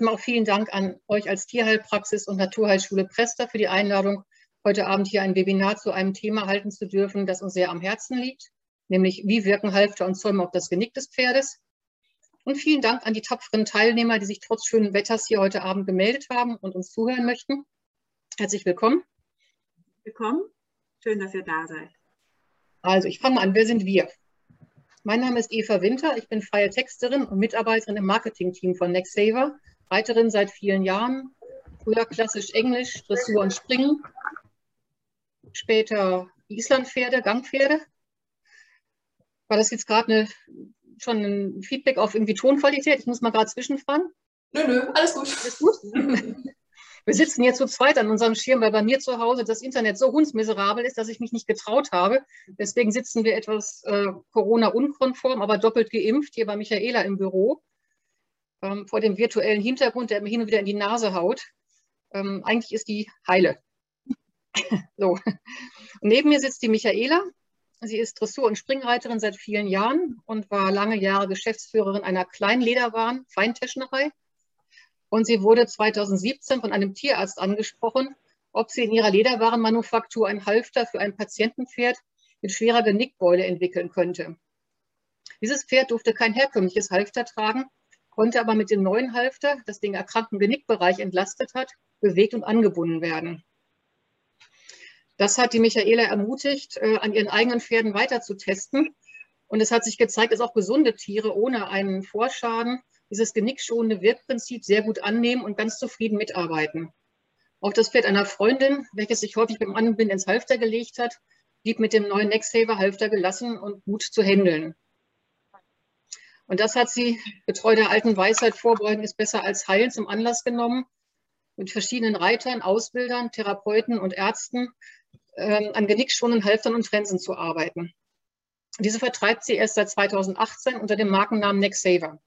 Erstmal auch vielen Dank an euch als Tierheilpraxis und Naturheilschule Prester für die Einladung, heute Abend hier ein Webinar zu einem Thema halten zu dürfen, das uns sehr am Herzen liegt, nämlich wie wirken Halfter und Zäume auf das Genick des Pferdes. Und vielen Dank an die tapferen Teilnehmer, die sich trotz schönen Wetters hier heute Abend gemeldet haben und uns zuhören möchten. Herzlich willkommen. Willkommen. Schön, dass ihr da seid. Also, ich fange an. Wer sind wir? Mein Name ist Eva Winter. Ich bin freie Texterin und Mitarbeiterin im Marketingteam von NextSaver. Reiterin seit vielen Jahren. Früher klassisch Englisch, Dressur und Springen. Später Islandpferde, Gangpferde. War das jetzt gerade schon ein Feedback auf irgendwie Tonqualität? Ich muss mal gerade zwischenfragen. Nö, nö, alles gut. Alles gut? Wir sitzen jetzt zu zweit an unserem Schirm, weil bei mir zu Hause das Internet so hundsmiserabel ist, dass ich mich nicht getraut habe. Deswegen sitzen wir etwas äh, Corona-unkonform, aber doppelt geimpft hier bei Michaela im Büro. Ähm, vor dem virtuellen Hintergrund, der mir hin und wieder in die Nase haut. Ähm, eigentlich ist die heile. so. neben mir sitzt die Michaela. Sie ist Dressur- und Springreiterin seit vielen Jahren und war lange Jahre Geschäftsführerin einer kleinen Lederwaren, Feintäschnerei und sie wurde 2017 von einem Tierarzt angesprochen, ob sie in ihrer Lederwarenmanufaktur ein Halfter für ein Patientenpferd mit schwerer Genickbeule entwickeln könnte. Dieses Pferd durfte kein herkömmliches Halfter tragen, konnte aber mit dem neuen Halfter, das den erkrankten Genickbereich entlastet hat, bewegt und angebunden werden. Das hat die Michaela ermutigt, äh, an ihren eigenen Pferden weiter zu testen. Und es hat sich gezeigt, dass auch gesunde Tiere ohne einen Vorschaden dieses genickschonende Wirkprinzip sehr gut annehmen und ganz zufrieden mitarbeiten. Auch das Pferd einer Freundin, welches sich häufig beim Anbinden ins Halfter gelegt hat, blieb mit dem neuen Necksaver Halfter gelassen und gut zu handeln. Und das hat sie, getreu der alten Weisheit, Vorbeugen ist besser als Heilen, zum Anlass genommen, mit verschiedenen Reitern, Ausbildern, Therapeuten und Ärzten äh, an genickschonenden Halftern und Trensen zu arbeiten. Diese vertreibt sie erst seit 2018 unter dem Markennamen Necksaver.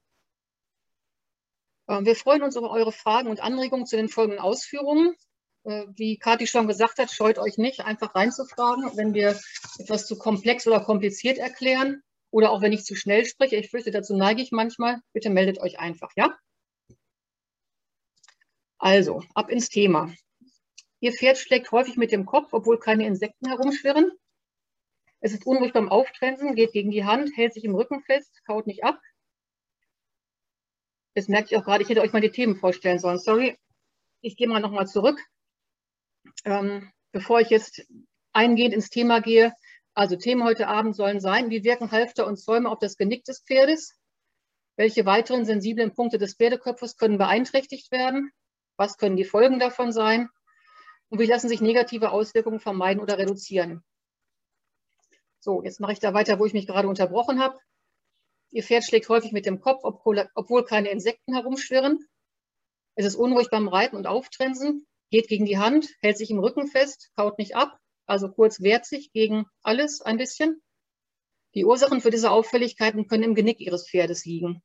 Ähm, wir freuen uns über eure Fragen und Anregungen zu den folgenden Ausführungen. Äh, wie Kathi schon gesagt hat, scheut euch nicht, einfach reinzufragen, wenn wir etwas zu komplex oder kompliziert erklären oder auch wenn ich zu schnell spreche. Ich fürchte, dazu neige ich manchmal. Bitte meldet euch einfach, ja? Also, ab ins Thema. Ihr Pferd schlägt häufig mit dem Kopf, obwohl keine Insekten herumschwirren. Es ist unruhig beim Auftrensen, geht gegen die Hand, hält sich im Rücken fest, kaut nicht ab, Jetzt merke ich auch gerade, ich hätte euch mal die Themen vorstellen sollen. Sorry, ich gehe mal nochmal zurück. Ähm, bevor ich jetzt eingehend ins Thema gehe, also Themen heute Abend sollen sein, wie wirken Halfter und Zäume auf das Genick des Pferdes? Welche weiteren sensiblen Punkte des Pferdekopfes können beeinträchtigt werden? Was können die Folgen davon sein? Und wie lassen sich negative Auswirkungen vermeiden oder reduzieren? So, jetzt mache ich da weiter, wo ich mich gerade unterbrochen habe. Ihr Pferd schlägt häufig mit dem Kopf, obwohl keine Insekten herumschwirren. Es ist unruhig beim Reiten und Auftrensen, geht gegen die Hand, hält sich im Rücken fest, kaut nicht ab, also kurz wehrt sich gegen alles ein bisschen. Die Ursachen für diese Auffälligkeiten können im Genick Ihres Pferdes liegen.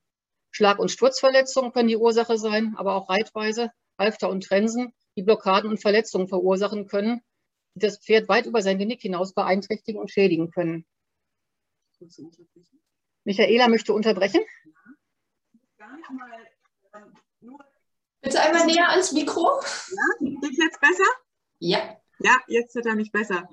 Schlag- und Sturzverletzungen können die Ursache sein, aber auch Reitweise, Halfter und Trensen, die Blockaden und Verletzungen verursachen können, die das Pferd weit über sein Genick hinaus beeinträchtigen und schädigen können. Michaela möchte unterbrechen. Bitte einmal näher ans Mikro. Ja, geht jetzt besser? Ja. Ja, jetzt wird er nicht besser.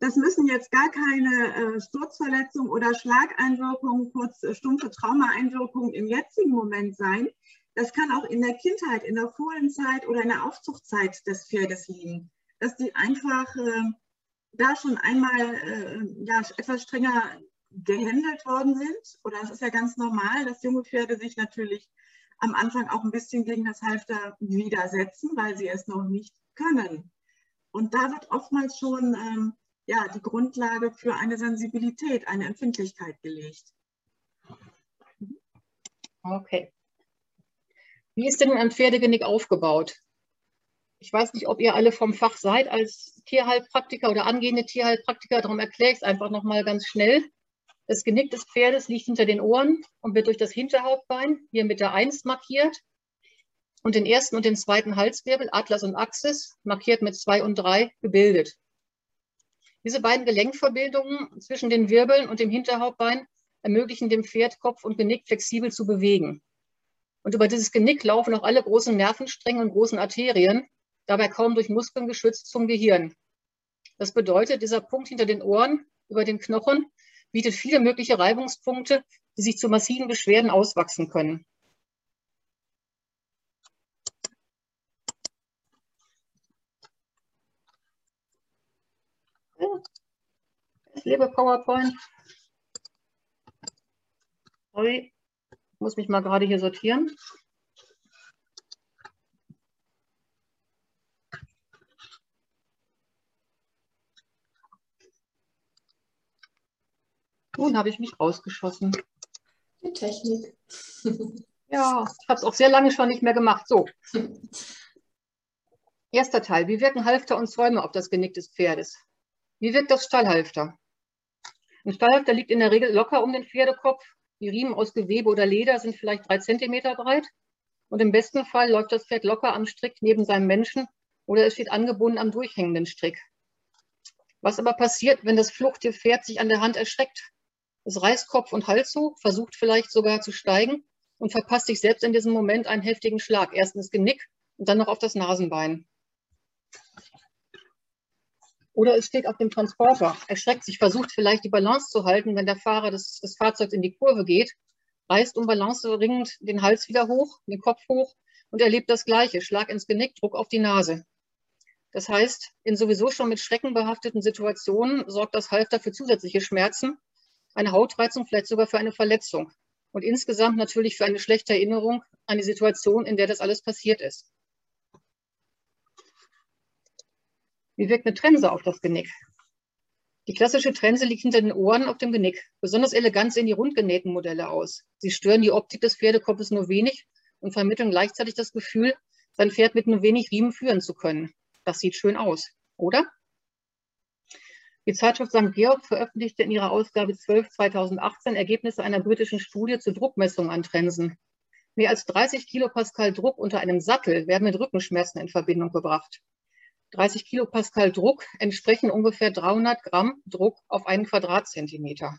Das müssen jetzt gar keine äh, Sturzverletzungen oder Schlageinwirkungen, kurz äh, stumpfe Traumaeinwirkungen im jetzigen Moment sein. Das kann auch in der Kindheit, in der Fohlenzeit oder in der Aufzuchtzeit des Pferdes liegen. Dass die einfach äh, da schon einmal äh, ja, etwas strenger gehändelt worden sind. Oder es ist ja ganz normal, dass junge Pferde sich natürlich am Anfang auch ein bisschen gegen das Halfter widersetzen, weil sie es noch nicht können. Und da wird oftmals schon ähm, ja, die Grundlage für eine Sensibilität, eine Empfindlichkeit gelegt. Okay. Wie ist denn ein Pferdegenick aufgebaut? Ich weiß nicht, ob ihr alle vom Fach seid als Tierheilpraktiker oder angehende Tierheilpraktiker, darum erkläre ich es einfach nochmal ganz schnell. Das Genick des Pferdes liegt hinter den Ohren und wird durch das Hinterhauptbein, hier mit der 1 markiert, und den ersten und den zweiten Halswirbel, Atlas und Axis, markiert mit 2 und 3, gebildet. Diese beiden Gelenkverbindungen zwischen den Wirbeln und dem Hinterhauptbein ermöglichen dem Pferd, Kopf und Genick flexibel zu bewegen. Und über dieses Genick laufen auch alle großen Nervenstränge und großen Arterien, dabei kaum durch Muskeln geschützt zum Gehirn. Das bedeutet, dieser Punkt hinter den Ohren, über den Knochen, bietet viele mögliche Reibungspunkte, die sich zu massiven Beschwerden auswachsen können. Ich lebe PowerPoint. Sorry, ich muss mich mal gerade hier sortieren. Nun habe ich mich rausgeschossen. Die Technik. ja, ich habe es auch sehr lange schon nicht mehr gemacht. So. Erster Teil. Wie wirken Halfter und Zäume auf das Genick des Pferdes? Wie wirkt das Stallhalfter? Ein Stallhalfter liegt in der Regel locker um den Pferdekopf. Die Riemen aus Gewebe oder Leder sind vielleicht drei Zentimeter breit. Und im besten Fall läuft das Pferd locker am Strick neben seinem Menschen oder es steht angebunden am durchhängenden Strick. Was aber passiert, wenn das Fluchttier-Pferd sich an der Hand erschreckt? Es reißt Kopf und Hals hoch, versucht vielleicht sogar zu steigen und verpasst sich selbst in diesem Moment einen heftigen Schlag. Erst ins Genick und dann noch auf das Nasenbein. Oder es steht auf dem Transporter, erschreckt sich, versucht vielleicht die Balance zu halten, wenn der Fahrer des, des Fahrzeugs in die Kurve geht, reißt um Balance ringend den Hals wieder hoch, den Kopf hoch und erlebt das Gleiche, Schlag ins Genick, Druck auf die Nase. Das heißt, in sowieso schon mit Schrecken behafteten Situationen sorgt das Halfter für zusätzliche Schmerzen eine Hautreizung, vielleicht sogar für eine Verletzung. Und insgesamt natürlich für eine schlechte Erinnerung an die Situation, in der das alles passiert ist. Wie wirkt eine Trense auf das Genick? Die klassische Trense liegt hinter den Ohren auf dem Genick. Besonders elegant sehen die rundgenähten Modelle aus. Sie stören die Optik des Pferdekopfes nur wenig und vermitteln gleichzeitig das Gefühl, sein Pferd mit nur wenig Riemen führen zu können. Das sieht schön aus, oder? Die Zeitschrift St. Georg veröffentlichte in ihrer Ausgabe 12 2018 Ergebnisse einer britischen Studie zur Druckmessung an Trensen. Mehr als 30 Kilopascal Druck unter einem Sattel werden mit Rückenschmerzen in Verbindung gebracht. 30 Kilopascal Druck entsprechen ungefähr 300 Gramm Druck auf einen Quadratzentimeter.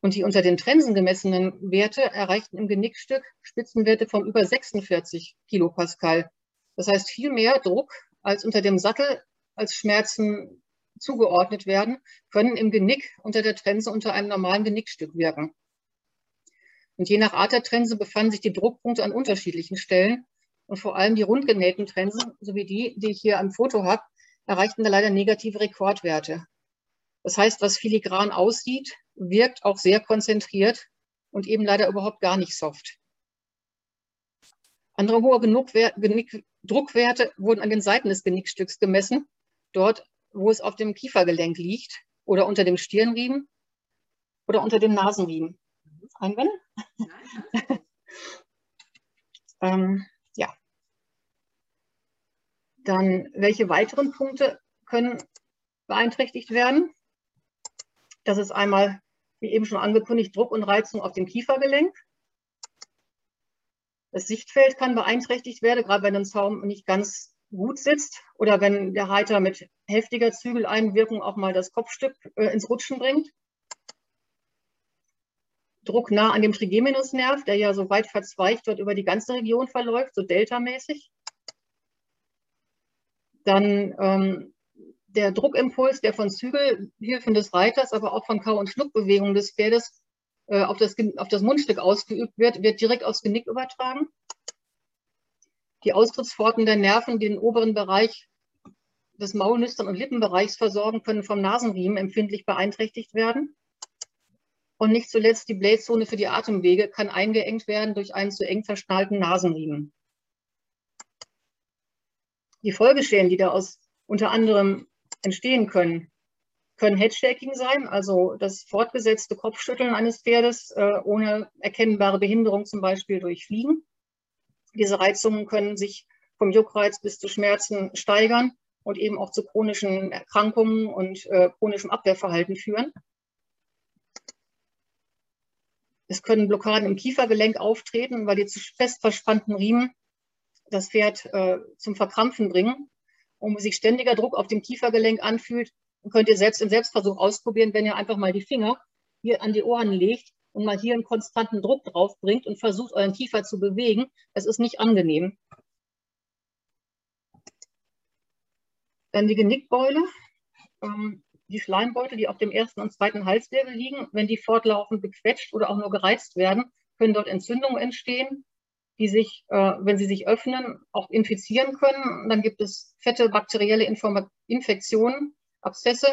Und die unter den Trensen gemessenen Werte erreichten im Genickstück Spitzenwerte von über 46 Kilopascal. Das heißt viel mehr Druck als unter dem Sattel als Schmerzen zugeordnet werden, können im Genick unter der Trense unter einem normalen Genickstück wirken. Und je nach Art der Trense befanden sich die Druckpunkte an unterschiedlichen Stellen. Und vor allem die rundgenähten Trensen, sowie die, die ich hier am Foto habe, erreichten da leider negative Rekordwerte. Das heißt, was filigran aussieht, wirkt auch sehr konzentriert und eben leider überhaupt gar nicht soft. Andere hohe Druckwerte wurden an den Seiten des Genickstücks gemessen. Dort wo es auf dem Kiefergelenk liegt oder unter dem Stirnriemen oder unter dem Nasenriemen. Einwände? ähm, ja. Dann, welche weiteren Punkte können beeinträchtigt werden? Das ist einmal, wie eben schon angekündigt, Druck und Reizung auf dem Kiefergelenk. Das Sichtfeld kann beeinträchtigt werden, gerade wenn ein Zaum nicht ganz gut sitzt oder wenn der Reiter mit heftiger Zügeleinwirkung auch mal das Kopfstück äh, ins Rutschen bringt. Druck nah an dem Trigeminusnerv, der ja so weit verzweigt dort über die ganze Region verläuft, so deltamäßig. Dann ähm, der Druckimpuls, der von Zügelhilfen des Reiters, aber auch von Kau- und Schluckbewegungen des Pferdes äh, auf, das, auf das Mundstück ausgeübt wird, wird direkt aufs Genick übertragen. Die Austrittsforten der Nerven, die den oberen Bereich des Maulnüstern- und Lippenbereichs versorgen, können vom Nasenriemen empfindlich beeinträchtigt werden. Und nicht zuletzt die Blähzone für die Atemwege kann eingeengt werden durch einen zu eng verschnallten Nasenriemen. Die Folgeschäden, die daraus unter anderem entstehen können, können Headshaking sein, also das fortgesetzte Kopfschütteln eines Pferdes äh, ohne erkennbare Behinderung, zum Beispiel durch Fliegen. Diese Reizungen können sich vom Juckreiz bis zu Schmerzen steigern und eben auch zu chronischen Erkrankungen und äh, chronischem Abwehrverhalten führen. Es können Blockaden im Kiefergelenk auftreten, weil die zu fest verspannten Riemen das Pferd äh, zum Verkrampfen bringen. Und sich ständiger Druck auf dem Kiefergelenk anfühlt, könnt ihr selbst im Selbstversuch ausprobieren, wenn ihr einfach mal die Finger hier an die Ohren legt und mal hier einen konstanten Druck drauf bringt und versucht, euren Kiefer zu bewegen. Es ist nicht angenehm. Dann die Genickbeule, ähm, die Schleimbeutel, die auf dem ersten und zweiten Halswirbel liegen. Wenn die fortlaufend bequetscht oder auch nur gereizt werden, können dort Entzündungen entstehen, die sich, äh, wenn sie sich öffnen, auch infizieren können. Dann gibt es fette bakterielle Informa Infektionen, Abszesse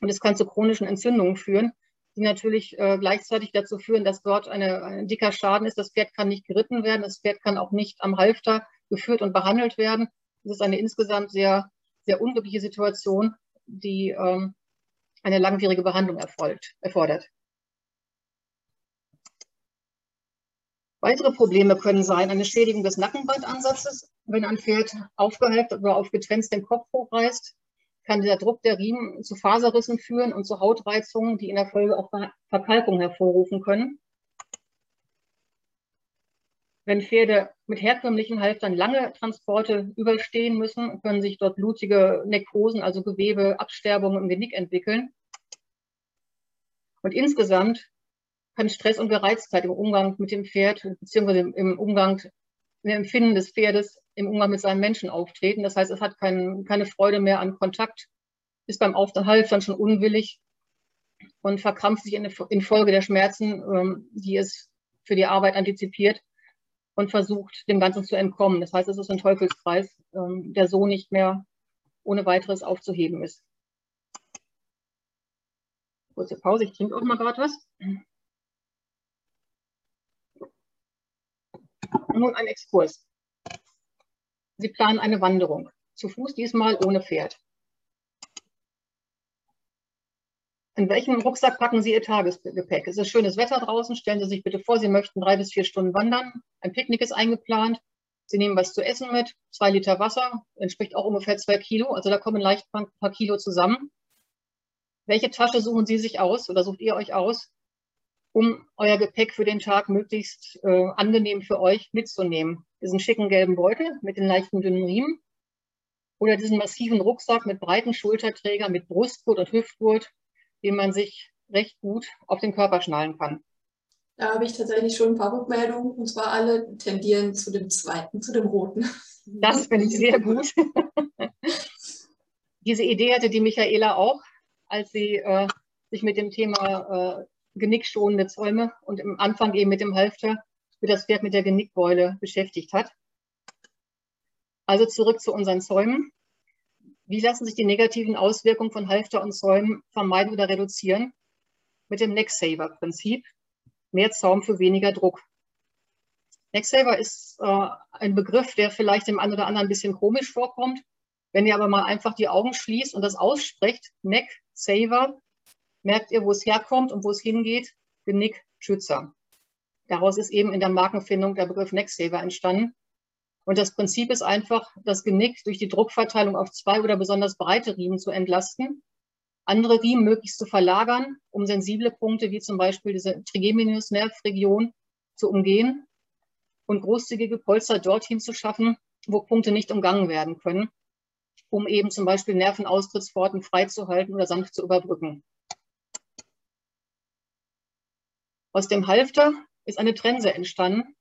und es kann zu chronischen Entzündungen führen, die natürlich äh, gleichzeitig dazu führen, dass dort eine, ein dicker Schaden ist. Das Pferd kann nicht geritten werden, das Pferd kann auch nicht am Halfter geführt und behandelt werden. Das ist eine insgesamt sehr, sehr unglückliche Situation, die ähm, eine langwierige Behandlung erfolgt, erfordert. Weitere Probleme können sein eine Schädigung des Nackenbandansatzes. Wenn ein Pferd aufgehalten oder aufgetrennt den Kopf hochreißt, kann der Druck der Riemen zu Faserrissen führen und zu Hautreizungen, die in der Folge auch Verkalkung hervorrufen können. Wenn Pferde mit herkömmlichen Halftern lange Transporte überstehen müssen, können sich dort blutige Nekrosen, also Gewebeabsterbungen im Genick entwickeln. Und insgesamt kann Stress und Gereiztheit im Umgang mit dem Pferd beziehungsweise im Umgang, im Empfinden des Pferdes im Umgang mit seinem Menschen auftreten. Das heißt, es hat kein, keine Freude mehr an Kontakt, ist beim Aufenthalt dann schon unwillig und verkrampft sich infolge der Schmerzen, ähm, die es für die Arbeit antizipiert und versucht, dem Ganzen zu entkommen. Das heißt, es ist ein Teufelskreis, ähm, der so nicht mehr ohne weiteres aufzuheben ist. Kurze Pause, ich trinke auch mal gerade was. Nun ein Exkurs. Sie planen eine Wanderung. Zu Fuß diesmal ohne Pferd. In welchen Rucksack packen Sie Ihr Tagesgepäck? Es ist schönes Wetter draußen. Stellen Sie sich bitte vor, Sie möchten drei bis vier Stunden wandern. Ein Picknick ist eingeplant. Sie nehmen was zu essen mit. Zwei Liter Wasser entspricht auch ungefähr zwei Kilo. Also da kommen leicht ein paar Kilo zusammen. Welche Tasche suchen Sie sich aus oder sucht ihr euch aus, um euer Gepäck für den Tag möglichst äh, angenehm für euch mitzunehmen. Diesen schicken gelben Beutel mit den leichten dünnen Riemen oder diesen massiven Rucksack mit breiten Schulterträger, mit Brustgurt und Hüftgurt, den man sich recht gut auf den Körper schnallen kann. Da habe ich tatsächlich schon ein paar Rückmeldungen und zwar alle tendieren zu dem zweiten, zu dem roten. Das finde ich sehr gut. Diese Idee hatte die Michaela auch, als sie äh, sich mit dem Thema äh, genickschonende Zäume und im Anfang eben mit dem Halfter für das Pferd mit der Genickbeule beschäftigt hat. Also zurück zu unseren Zäumen. Wie lassen sich die negativen Auswirkungen von Halfter und Zäumen vermeiden oder reduzieren? Mit dem Neck-Saver-Prinzip. Mehr Zaum für weniger Druck. Neck-Saver ist äh, ein Begriff, der vielleicht dem einen oder anderen ein bisschen komisch vorkommt. Wenn ihr aber mal einfach die Augen schließt und das aussprecht, Neck-Saver, merkt ihr, wo es herkommt und wo es hingeht, Genickschützer. Daraus ist eben in der Markenfindung der Begriff Necksaver entstanden. Und das Prinzip ist einfach, das Genick durch die Druckverteilung auf zwei oder besonders breite Riemen zu entlasten, andere Riemen möglichst zu verlagern, um sensible Punkte wie zum Beispiel diese Trigeminus-Nervregion zu umgehen und großzügige Polster dorthin zu schaffen, wo Punkte nicht umgangen werden können, um eben zum Beispiel Nervenaustrittsforten freizuhalten oder sanft zu überbrücken. Aus dem Halfter ist eine Trense entstanden,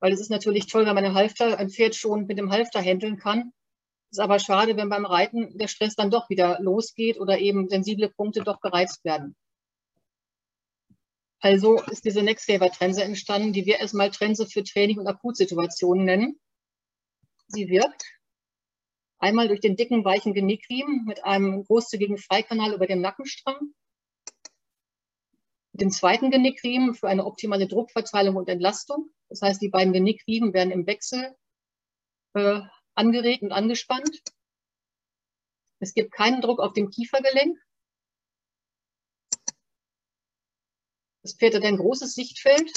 weil es ist natürlich toll, wenn man ein Halfter, ein Pferd schon mit dem Halfter händeln kann. Ist aber schade, wenn beim Reiten der Stress dann doch wieder losgeht oder eben sensible Punkte doch gereizt werden. Also ist diese Necksaver-Trense entstanden, die wir erstmal Trense für Training und Akutsituationen nennen. Sie wirkt einmal durch den dicken, weichen Genickriemen mit einem großzügigen Freikanal über dem Nackenstrang den zweiten Genickriemen für eine optimale Druckverteilung und Entlastung. Das heißt, die beiden Genickriemen werden im Wechsel äh, angeregt und angespannt. Es gibt keinen Druck auf dem Kiefergelenk. Das Pferd hat ein großes Sichtfeld.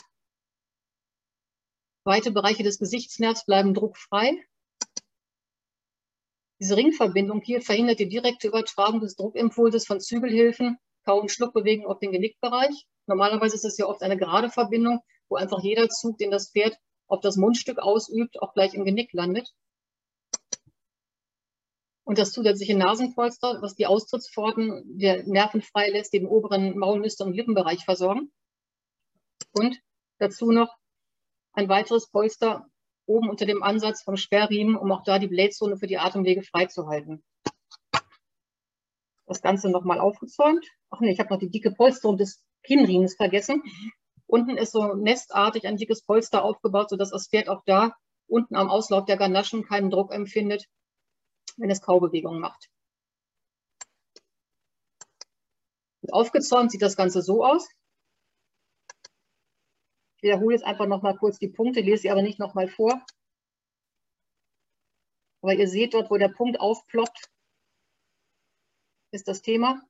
Weite Bereiche des Gesichtsnervs bleiben druckfrei. Diese Ringverbindung hier verhindert die direkte Übertragung des Druckimpulses von Zügelhilfen Kau- und Schluckbewegung auf den Genickbereich. Normalerweise ist es ja oft eine gerade Verbindung, wo einfach jeder Zug, den das Pferd auf das Mundstück ausübt, auch gleich im Genick landet. Und das zusätzliche Nasenpolster, was die Austrittspforten der Nerven freilässt, den oberen Maulnüster- und Lippenbereich versorgen. Und dazu noch ein weiteres Polster oben unter dem Ansatz vom Sperrriemen, um auch da die Blähzone für die Atemwege freizuhalten. Das Ganze nochmal aufgezäumt. Ach nee, ich habe noch die dicke Polsterung des Kinnriemens vergessen. Unten ist so nestartig ein dickes Polster aufgebaut, sodass das Pferd auch da unten am Auslauf der Ganaschen keinen Druck empfindet, wenn es Kaubewegungen macht. Und aufgezäumt sieht das Ganze so aus. Ich wiederhole jetzt einfach noch mal kurz die Punkte, lese sie aber nicht noch mal vor. Aber ihr seht dort, wo der Punkt aufploppt, ist das Thema.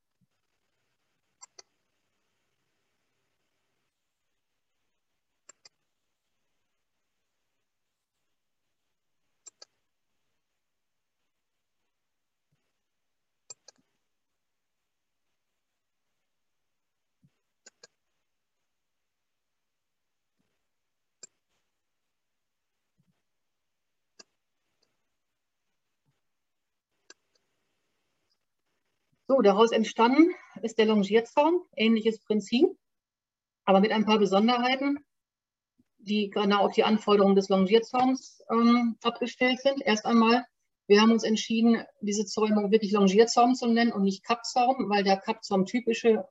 Daraus entstanden ist der Longierzaun, ähnliches Prinzip, aber mit ein paar Besonderheiten, die genau auf die Anforderungen des Longierzauns ähm, abgestellt sind. Erst einmal, wir haben uns entschieden, diese Zäumung wirklich Longierzaun zu nennen und nicht Kappzaum, weil der Kappzaum typische,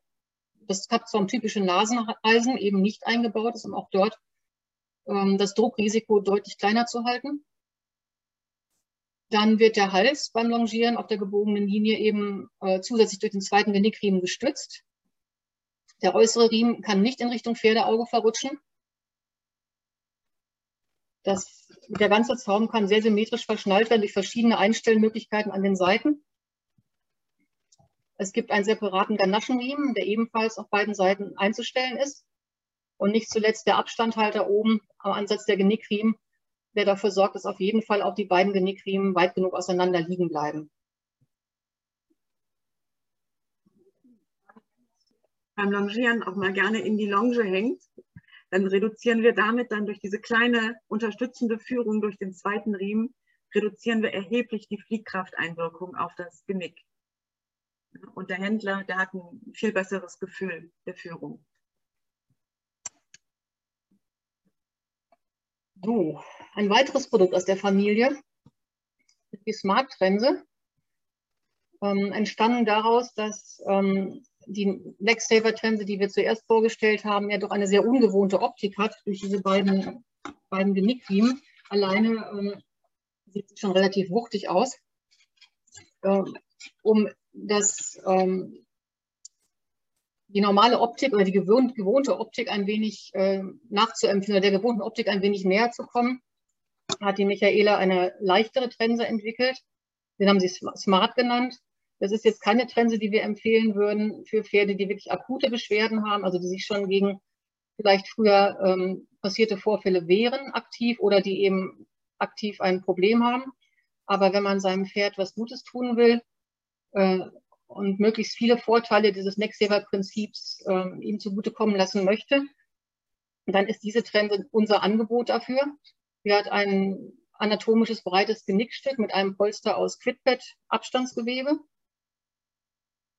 das Kappzaum typische Naseneisen eben nicht eingebaut ist, um auch dort ähm, das Druckrisiko deutlich kleiner zu halten. Dann wird der Hals beim Longieren auf der gebogenen Linie eben äh, zusätzlich durch den zweiten Genickriemen gestützt. Der äußere Riemen kann nicht in Richtung Pferdeauge verrutschen. Das, der ganze Zaum kann sehr symmetrisch verschnallt werden durch verschiedene Einstellmöglichkeiten an den Seiten. Es gibt einen separaten Ganaschenriemen, der ebenfalls auf beiden Seiten einzustellen ist. Und nicht zuletzt der Abstandhalter oben am Ansatz der Genickriemen, der dafür sorgt, dass auf jeden Fall auch die beiden Genickriemen weit genug auseinander liegen bleiben. Beim Longieren auch mal gerne in die Longe hängt, dann reduzieren wir damit dann durch diese kleine unterstützende Führung durch den zweiten Riemen, reduzieren wir erheblich die Fliehkrafteinwirkung auf das Genick. Und der Händler, der hat ein viel besseres Gefühl der Führung. So, ein weiteres Produkt aus der Familie ist die Smart Trense. Ähm, entstanden daraus, dass ähm, die Lexsaver Trense, die wir zuerst vorgestellt haben, ja doch eine sehr ungewohnte Optik hat durch diese beiden, beiden Genickriemen. Alleine ähm, sieht sie schon relativ wuchtig aus. Ähm, um das ähm, die normale Optik oder die gewohnte Optik ein wenig äh, nachzuempfinden oder der gewohnten Optik ein wenig näher zu kommen, hat die Michaela eine leichtere Trense entwickelt. Den haben sie Smart genannt. Das ist jetzt keine Trense, die wir empfehlen würden für Pferde, die wirklich akute Beschwerden haben, also die sich schon gegen vielleicht früher ähm, passierte Vorfälle wehren aktiv oder die eben aktiv ein Problem haben. Aber wenn man seinem Pferd was Gutes tun will, äh, und möglichst viele Vorteile dieses Next-Saver-Prinzips äh, ihm zugutekommen lassen möchte, dann ist diese Trend unser Angebot dafür. Sie hat ein anatomisches breites Genickstück mit einem Polster aus Quidpad-Abstandsgewebe.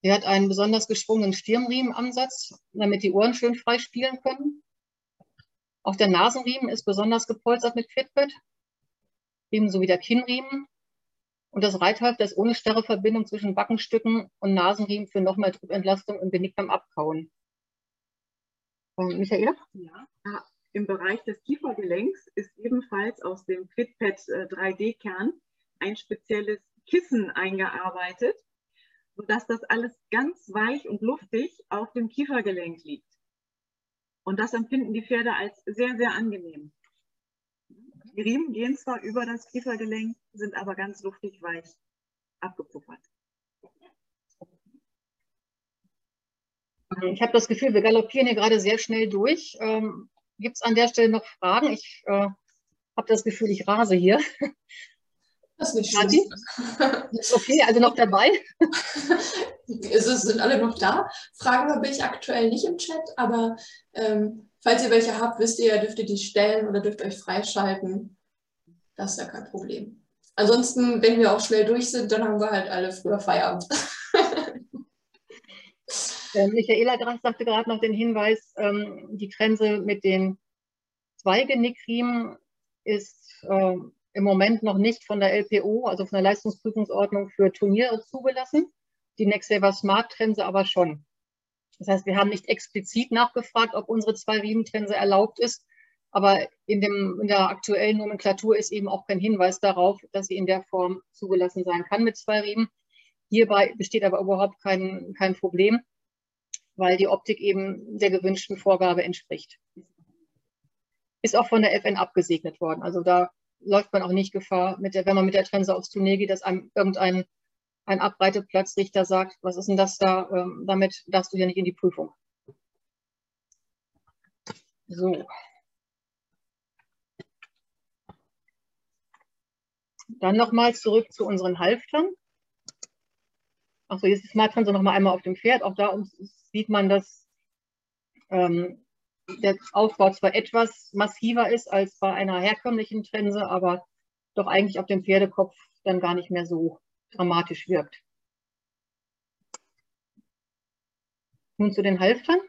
Sie hat einen besonders geschwungenen Stirnriemenansatz, damit die Ohren schön frei spielen können. Auch der Nasenriemen ist besonders gepolstert mit Quidpad, ebenso wie der Kinnriemen. Und das Reithalfter ist ohne starre Verbindung zwischen Backenstücken und Nasenriemen für noch mehr Druckentlastung im Genick beim Abkauen. Und Michaela? Ja, im Bereich des Kiefergelenks ist ebenfalls aus dem FitPad 3D-Kern ein spezielles Kissen eingearbeitet, sodass das alles ganz weich und luftig auf dem Kiefergelenk liegt. Und das empfinden die Pferde als sehr, sehr angenehm. Die Riemen gehen zwar über das Kiefergelenk, sind aber ganz luftig weich abgepuffert. Ich habe das Gefühl, wir galoppieren hier gerade sehr schnell durch. Ähm, Gibt es an der Stelle noch Fragen? Ich äh, habe das Gefühl, ich rase hier. Das ist nicht schlimm. Okay, also noch dabei. es sind alle noch da. Fragen habe ich aktuell nicht im Chat, aber ähm, Falls ihr welche habt, wisst ihr ja, dürft ihr die stellen oder dürft euch freischalten. Das ist ja kein Problem. Ansonsten, wenn wir auch schnell durch sind, dann haben wir halt alle früher Feierabend. Äh, Michaela sagte gerade noch den Hinweis, ähm, die Grenze mit den Zweigenickriemen ist äh, im Moment noch nicht von der LPO, also von der Leistungsprüfungsordnung für Turniere zugelassen. Die Nextsaver Smart Trense aber schon. Das heißt, wir haben nicht explizit nachgefragt, ob unsere zwei Riementrense erlaubt ist, aber in, dem, in der aktuellen Nomenklatur ist eben auch kein Hinweis darauf, dass sie in der Form zugelassen sein kann mit zwei Riemen. Hierbei besteht aber überhaupt kein, kein Problem, weil die Optik eben der gewünschten Vorgabe entspricht. Ist auch von der FN abgesegnet worden. Also da läuft man auch nicht Gefahr, der, wenn man mit der Trense aufs Turnier geht, dass einem irgendein ein Abreiteplatzrichter sagt, was ist denn das da, ähm, damit darfst du ja nicht in die Prüfung. So. Dann nochmal zurück zu unseren Halftern. Achso, jetzt ist Matran so nochmal einmal auf dem Pferd. Auch da sieht man, dass ähm, der Aufbau zwar etwas massiver ist als bei einer herkömmlichen Trense, aber doch eigentlich auf dem Pferdekopf dann gar nicht mehr so dramatisch wirkt. Nun zu den Halftern.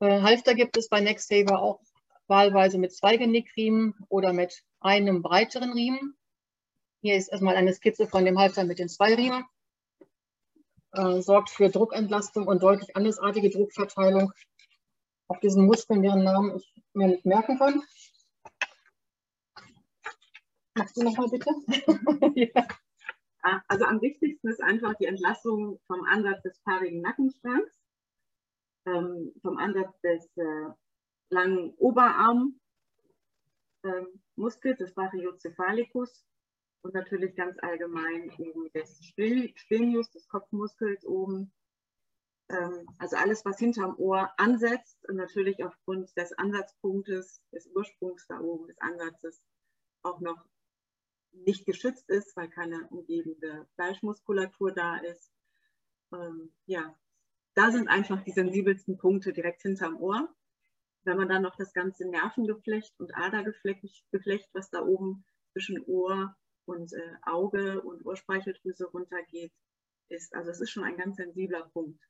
Äh, Halfter gibt es bei Nextsaver auch wahlweise mit zwei Genickriemen oder mit einem breiteren Riemen. Hier ist erstmal eine Skizze von dem Halfter mit den zwei Riemen. Äh, sorgt für Druckentlastung und deutlich andersartige Druckverteilung auf diesen Muskeln, deren Namen ich mir nicht merken kann. Machst du nochmal bitte? ja. Also am wichtigsten ist einfach die Entlassung vom Ansatz des paarigen Nackenstrangs, ähm, vom Ansatz des äh, langen Oberarmmuskels, ähm, des Brachiocephalicus und natürlich ganz allgemein eben des Splenius, des Kopfmuskels oben. Ähm, also alles, was hinterm Ohr ansetzt und natürlich aufgrund des Ansatzpunktes, des Ursprungs da oben, des Ansatzes auch noch nicht geschützt ist, weil keine umgebende Fleischmuskulatur da ist. Ähm, ja, da sind einfach die sensibelsten Punkte direkt hinterm Ohr. Wenn man dann noch das ganze Nervengeflecht und Adergeflecht, was da oben zwischen Ohr und äh, Auge und Ohrspeicheldrüse runtergeht, ist, also es ist schon ein ganz sensibler Punkt,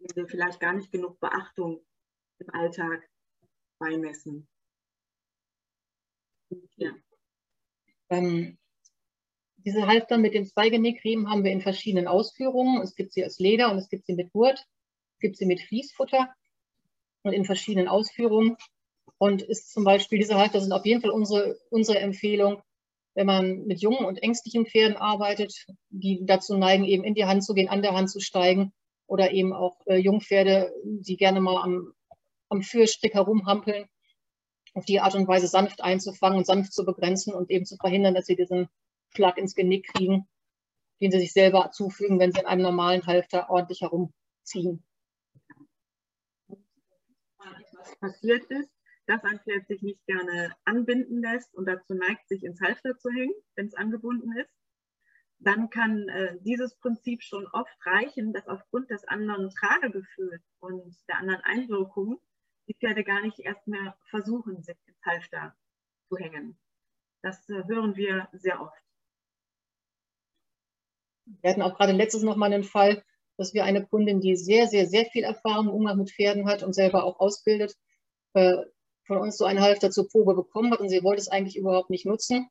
den wir vielleicht gar nicht genug Beachtung im Alltag beimessen. Ja. Ähm, diese Halfter mit den Zweigenickriemen haben wir in verschiedenen Ausführungen. Es gibt sie aus Leder und es gibt sie mit Gurt. Es gibt sie mit Fließfutter und in verschiedenen Ausführungen. Und ist zum Beispiel, diese Halfter sind auf jeden Fall unsere, unsere Empfehlung, wenn man mit jungen und ängstlichen Pferden arbeitet, die dazu neigen, eben in die Hand zu gehen, an der Hand zu steigen oder eben auch äh, Jungpferde, die gerne mal am, am Führstrick herumhampeln auf die Art und Weise sanft einzufangen und sanft zu begrenzen und eben zu verhindern, dass sie diesen Schlag ins Genick kriegen, den sie sich selber zufügen, wenn sie in einem normalen Halfter ordentlich herumziehen. Was passiert ist, dass ein Pferd sich nicht gerne anbinden lässt und dazu neigt, sich ins Halfter zu hängen, wenn es angebunden ist, dann kann äh, dieses Prinzip schon oft reichen, dass aufgrund des anderen Tragegefühls und der anderen Einwirkungen die Pferde gar nicht erst mehr versuchen, sich ins Halfter zu hängen. Das äh, hören wir sehr oft. Wir hatten auch gerade letztes noch mal einen Fall, dass wir eine Kundin, die sehr, sehr, sehr viel Erfahrung im Umgang mit Pferden hat und selber auch ausbildet, äh, von uns so einen Halfter zur Probe bekommen hat und sie wollte es eigentlich überhaupt nicht nutzen,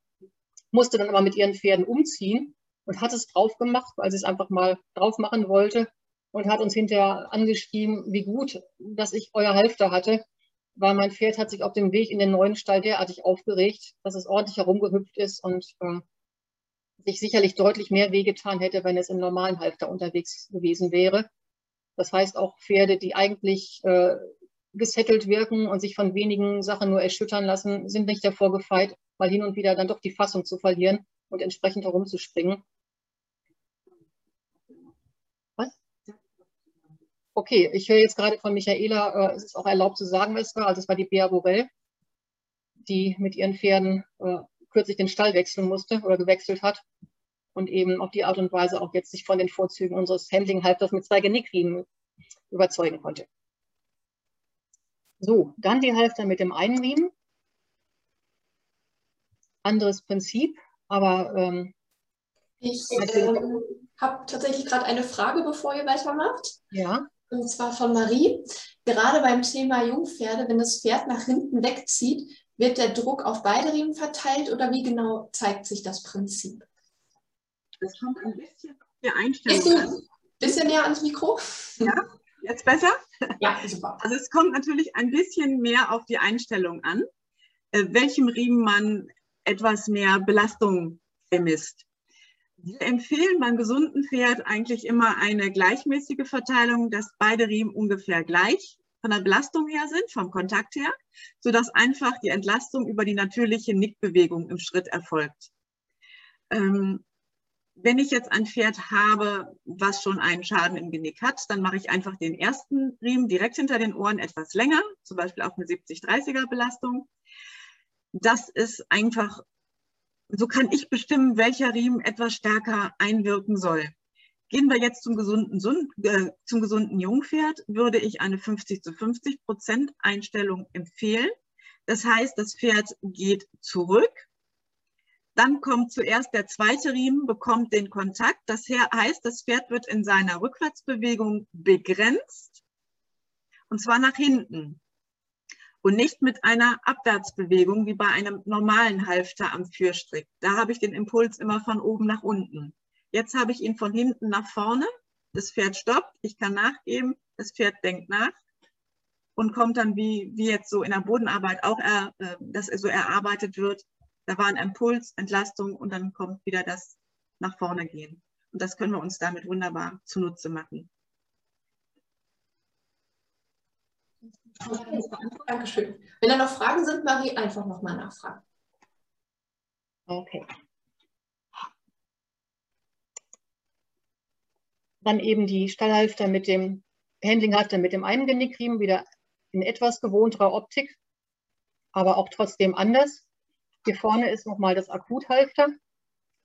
musste dann aber mit ihren Pferden umziehen und hat es drauf gemacht, weil sie es einfach mal drauf machen wollte und hat uns hinterher angeschrieben, wie gut, dass ich euer Halfter hatte, weil mein Pferd hat sich auf dem Weg in den neuen Stall derartig aufgeregt, dass es ordentlich herumgehüpft ist und äh, sich sicherlich deutlich mehr wehgetan hätte, wenn es im normalen Halfter unterwegs gewesen wäre. Das heißt auch Pferde, die eigentlich äh, gesettelt wirken und sich von wenigen Sachen nur erschüttern lassen, sind nicht davor gefeit, mal hin und wieder dann doch die Fassung zu verlieren und entsprechend herumzuspringen. Okay, ich höre jetzt gerade von Michaela, äh, es ist auch erlaubt zu sagen, wer es war. Also es war die Bea Borell, die mit ihren Pferden äh, kürzlich den Stall wechseln musste oder gewechselt hat und eben auf die Art und Weise auch jetzt sich von den Vorzügen unseres Handling-Halfters mit zwei Genickriemen überzeugen konnte. So, dann die Halfter mit dem einen Riemen. Anderes Prinzip, aber ähm, ich ähm, habe tatsächlich gerade eine Frage, bevor ihr weitermacht. Ja. Und zwar von Marie. Gerade beim Thema Jungpferde, wenn das Pferd nach hinten wegzieht, wird der Druck auf beide Riemen verteilt oder wie genau zeigt sich das Prinzip? Das kommt ein bisschen auf die Einstellung an. Ein bisschen näher ans Mikro? Ja, jetzt besser? Ja, super. Also es kommt natürlich ein bisschen mehr auf die Einstellung an, äh, welchem Riemen man etwas mehr Belastung vermisst. Wir empfehlen beim gesunden Pferd eigentlich immer eine gleichmäßige Verteilung, dass beide Riemen ungefähr gleich von der Belastung her sind, vom Kontakt her, sodass einfach die Entlastung über die natürliche Nickbewegung im Schritt erfolgt. Ähm, wenn ich jetzt ein Pferd habe, was schon einen Schaden im Genick hat, dann mache ich einfach den ersten Riemen direkt hinter den Ohren etwas länger, zum Beispiel auf eine 70-30er Belastung. Das ist einfach so kann ich bestimmen, welcher Riemen etwas stärker einwirken soll. Gehen wir jetzt zum gesunden, äh, zum gesunden Jungpferd, würde ich eine 50 zu 50 Prozent Einstellung empfehlen. Das heißt, das Pferd geht zurück. Dann kommt zuerst der zweite Riemen, bekommt den Kontakt. Das heißt, das Pferd wird in seiner Rückwärtsbewegung begrenzt. Und zwar nach hinten und nicht mit einer Abwärtsbewegung wie bei einem normalen Halfter am Führstrick. Da habe ich den Impuls immer von oben nach unten. Jetzt habe ich ihn von hinten nach vorne. Das Pferd stoppt, ich kann nachgeben, das Pferd denkt nach und kommt dann, wie, wie jetzt so in der Bodenarbeit auch, er, äh, dass er so erarbeitet wird. Da war ein Impuls, Entlastung und dann kommt wieder das nach vorne gehen. Und das können wir uns damit wunderbar zunutze machen. Dankeschön. Wenn da noch Fragen sind, Marie, einfach nochmal nachfragen. Okay. Dann eben die Stallhalfter mit dem Handlinghalfter mit dem einen Genickriemen wieder in etwas gewohnterer Optik, aber auch trotzdem anders. Hier vorne ist nochmal das Akuthalfter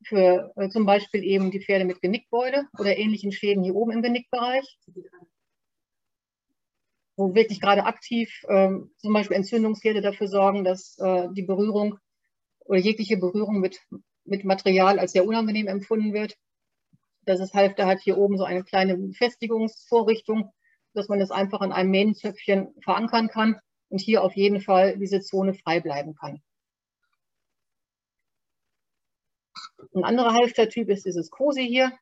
für äh, zum Beispiel eben die Pferde mit Genickbeule oder ähnlichen Schäden hier oben im Genickbereich wo wirklich gerade aktiv ähm, zum Beispiel Entzündungsherde dafür sorgen, dass äh, die Berührung oder jegliche Berührung mit, mit Material als sehr unangenehm empfunden wird. Das ist Halfter hat hier oben so eine kleine Befestigungsvorrichtung, dass man das einfach an einem Mähnenzöpfchen verankern kann und hier auf jeden Fall diese Zone frei bleiben kann. Ein anderer Halftertyp ist dieses Cosi hier.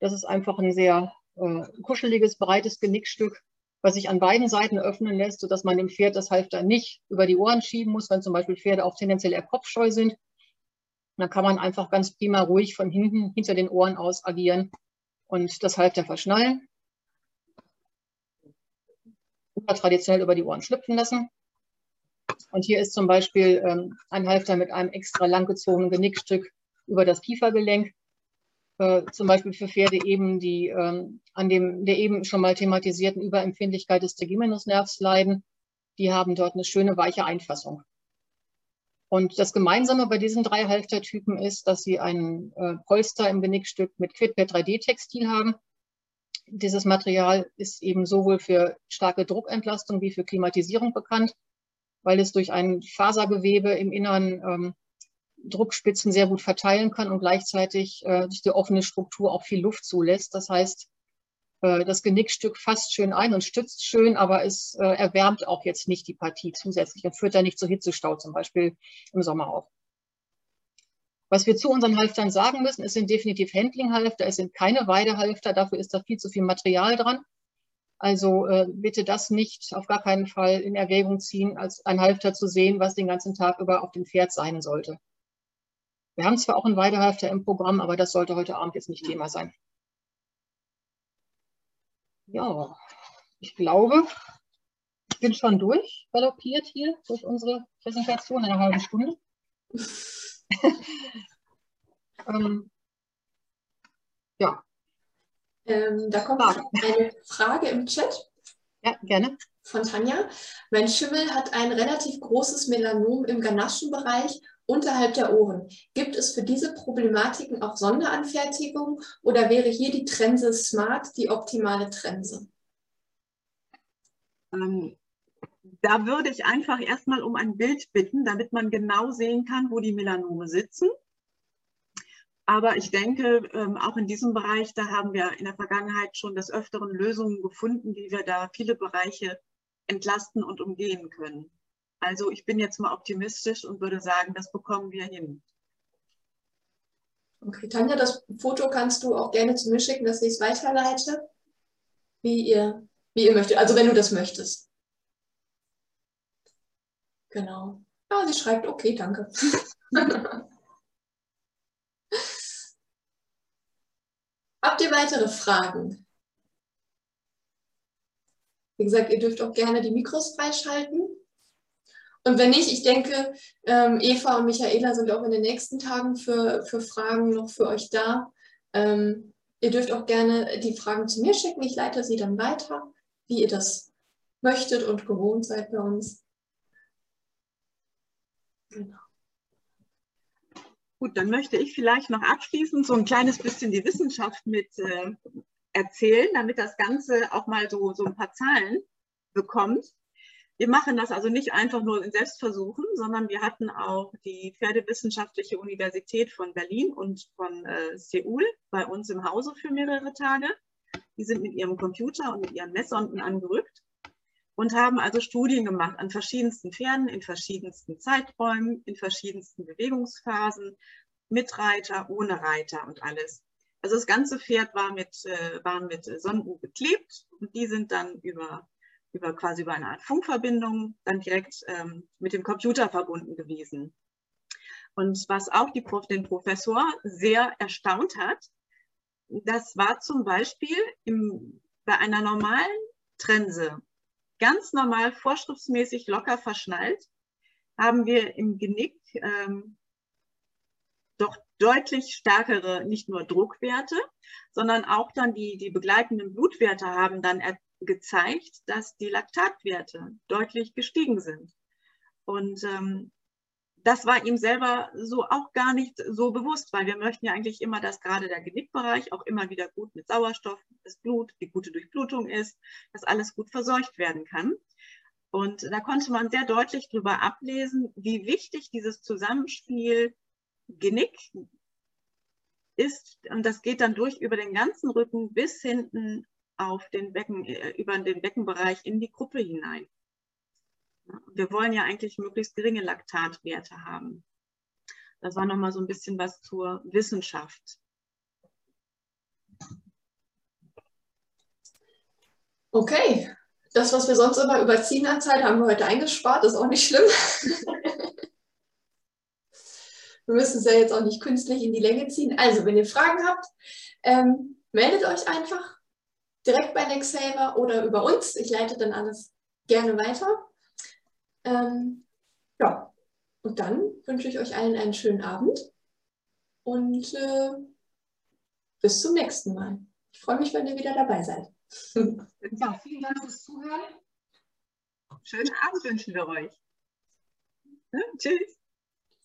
Das ist einfach ein sehr äh, kuscheliges, breites Genickstück, was sich an beiden Seiten öffnen lässt, sodass man dem Pferd das Halfter nicht über die Ohren schieben muss, wenn zum Beispiel Pferde auch tendenziell eher kopfscheu sind. Dann kann man einfach ganz prima ruhig von hinten, hinter den Ohren aus agieren und das Halfter verschnallen. Oder traditionell über die Ohren schlüpfen lassen. Und hier ist zum Beispiel ähm, ein Halfter mit einem extra langgezogenen Genickstück über das Kiefergelenk äh, zum Beispiel für Pferde eben, die ähm, an dem der eben schon mal thematisierten Überempfindlichkeit des Trigeminusnervs leiden, die haben dort eine schöne weiche Einfassung. Und das Gemeinsame bei diesen drei Halftertypen ist, dass sie ein äh, Polster im Genickstück mit Quidpad 3D-Textil haben. Dieses Material ist eben sowohl für starke Druckentlastung wie für Klimatisierung bekannt, weil es durch ein Fasergewebe im Innern ähm, Druckspitzen sehr gut verteilen kann und gleichzeitig äh, durch die offene Struktur auch viel Luft zulässt. Das heißt, äh, das Genickstück fasst schön ein und stützt schön, aber es äh, erwärmt auch jetzt nicht die Partie zusätzlich und führt da nicht zu Hitzestau, zum Beispiel im Sommer auch. Was wir zu unseren Halftern sagen müssen, es sind definitiv Handling-Halfter, es sind keine Weidehalfter, dafür ist da viel zu viel Material dran. Also äh, bitte das nicht auf gar keinen Fall in Erwägung ziehen, als ein Halfter zu sehen, was den ganzen Tag über auf dem Pferd sein sollte. Wir haben zwar auch einen Weidehalfter im Programm, aber das sollte heute Abend jetzt nicht Thema sein. Ja, ich glaube, ich bin schon durch, galoppiert hier durch unsere Präsentation in einer halben Stunde. ähm, ja. Ähm, da kommt Frage. eine Frage im Chat. Ja, gerne. Von Tanja. Mein Schimmel hat ein relativ großes Melanom im Ganaschenbereich unterhalb der Ohren. Gibt es für diese Problematiken auch Sonderanfertigungen oder wäre hier die Trense Smart die optimale Trense? Ähm, da würde ich einfach erstmal um ein Bild bitten, damit man genau sehen kann, wo die Melanome sitzen. Aber ich denke, ähm, auch in diesem Bereich, da haben wir in der Vergangenheit schon des Öfteren Lösungen gefunden, wie wir da viele Bereiche entlasten und umgehen können. Also ich bin jetzt mal optimistisch und würde sagen, das bekommen wir hin. Okay, Tanja, das Foto kannst du auch gerne zu mir schicken, dass ich es weiterleite, wie ihr, wie ihr möchtet. Also wenn du das möchtest. Genau. Ja, sie schreibt, okay, danke. Habt ihr weitere Fragen? Wie gesagt, ihr dürft auch gerne die Mikros freischalten. Und wenn nicht, ich denke, ähm, Eva und Michaela sind auch in den nächsten Tagen für, für Fragen noch für euch da. Ähm, ihr dürft auch gerne die Fragen zu mir schicken. Ich leite sie dann weiter, wie ihr das möchtet und gewohnt seid bei uns. Genau. Gut, dann möchte ich vielleicht noch abschließend so ein kleines bisschen die Wissenschaft mit äh, erzählen, damit das Ganze auch mal so, so ein paar Zahlen bekommt. Wir machen das also nicht einfach nur in Selbstversuchen, sondern wir hatten auch die Pferdewissenschaftliche Universität von Berlin und von äh, Seoul bei uns im Hause für mehrere Tage. Die sind mit ihrem Computer und mit ihren Messsonden angerückt und haben also Studien gemacht an verschiedensten Pferden, in verschiedensten Zeiträumen, in verschiedensten Bewegungsphasen, mit Reiter, ohne Reiter und alles. Also das ganze Pferd war mit, äh, war mit Sonden beklebt und die sind dann über über quasi über eine Art Funkverbindung dann direkt ähm, mit dem Computer verbunden gewesen. Und was auch die, den Professor sehr erstaunt hat, das war zum Beispiel im, bei einer normalen Trense, ganz normal vorschriftsmäßig locker verschnallt, haben wir im Genick ähm, doch deutlich stärkere, nicht nur Druckwerte, sondern auch dann die, die begleitenden Blutwerte haben dann gezeigt, dass die Laktatwerte deutlich gestiegen sind. Und ähm, das war ihm selber so auch gar nicht so bewusst, weil wir möchten ja eigentlich immer, dass gerade der Genickbereich auch immer wieder gut mit Sauerstoff, das Blut, die gute Durchblutung ist, dass alles gut verseucht werden kann. Und da konnte man sehr deutlich darüber ablesen, wie wichtig dieses Zusammenspiel Genick ist. Und das geht dann durch über den ganzen Rücken bis hinten auf den Becken, äh, über den Beckenbereich in die Gruppe hinein. Wir wollen ja eigentlich möglichst geringe Laktatwerte haben. Das war nochmal so ein bisschen was zur Wissenschaft. Okay, das, was wir sonst immer überziehen an Zeit, haben wir heute eingespart, ist auch nicht schlimm. wir müssen es ja jetzt auch nicht künstlich in die Länge ziehen. Also, wenn ihr Fragen habt, ähm, meldet euch einfach direkt bei Nextsaver oder über uns. Ich leite dann alles gerne weiter. Ähm, ja, und dann wünsche ich euch allen einen schönen Abend und äh, bis zum nächsten Mal. Ich freue mich, wenn ihr wieder dabei seid. Ja, vielen Dank fürs Zuhören. Schönen Abend wünschen wir euch. Ja, tschüss.